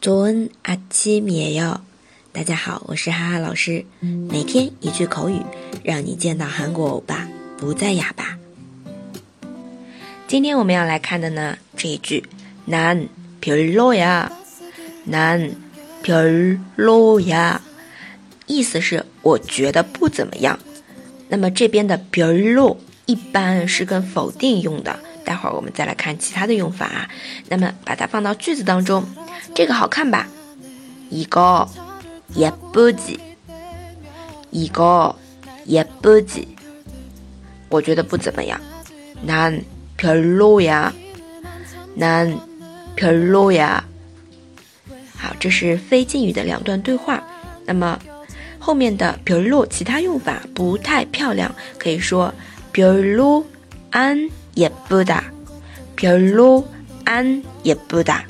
조은아침이에 요。 大家好，我是哈哈老师。每天一句口语，让你见到韩国欧巴不再哑巴。今天我们要来看的呢，这一句난별로 야， 난별로 야， 意思是我觉得不怎么样。那么这边的별로一般是跟否定用的，待会儿我们再来看其他的用法啊。那么把它放到句子当中， 这个好看吧？一个예쁘 지， 一个예쁘 지， 我觉得不怎么样。난별로 야， 난별로 야。 好，这是非敬语的两段对话。那么后面的별로其他用法不太漂亮，可以说별로안예쁘 다， 별로안예쁘 다。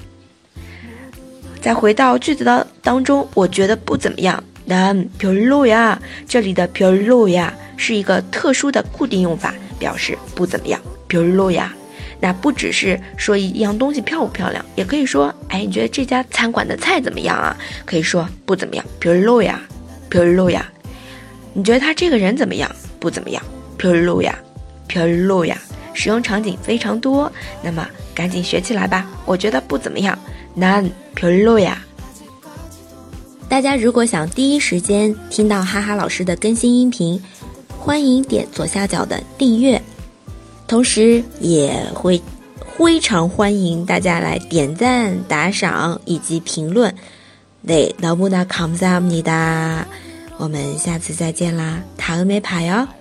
再回到句子的当中，我觉得不怎么样。난별로 야， 这里的별로 야是一个特殊的固定用法，表示不怎么样。별로 야， 那不只是说一样东西漂不漂亮，也可以说，哎，你觉得这家餐馆的菜怎么样啊？可以说不怎么样。별로 야， 별로 야， 你觉得他这个人怎么样？不怎么样。별로 야， 별로 야， 使用场景非常多，那么赶紧学起来吧。我觉得不怎么样。难별로 야。 大家如果想第一时间听到哈哈老师的更新音频，欢迎点左下角的订阅，同时也会非常欢迎大家来点赞、打赏以及评论。네너무나감사합니 다。 我们下次再见啦，다음에봐요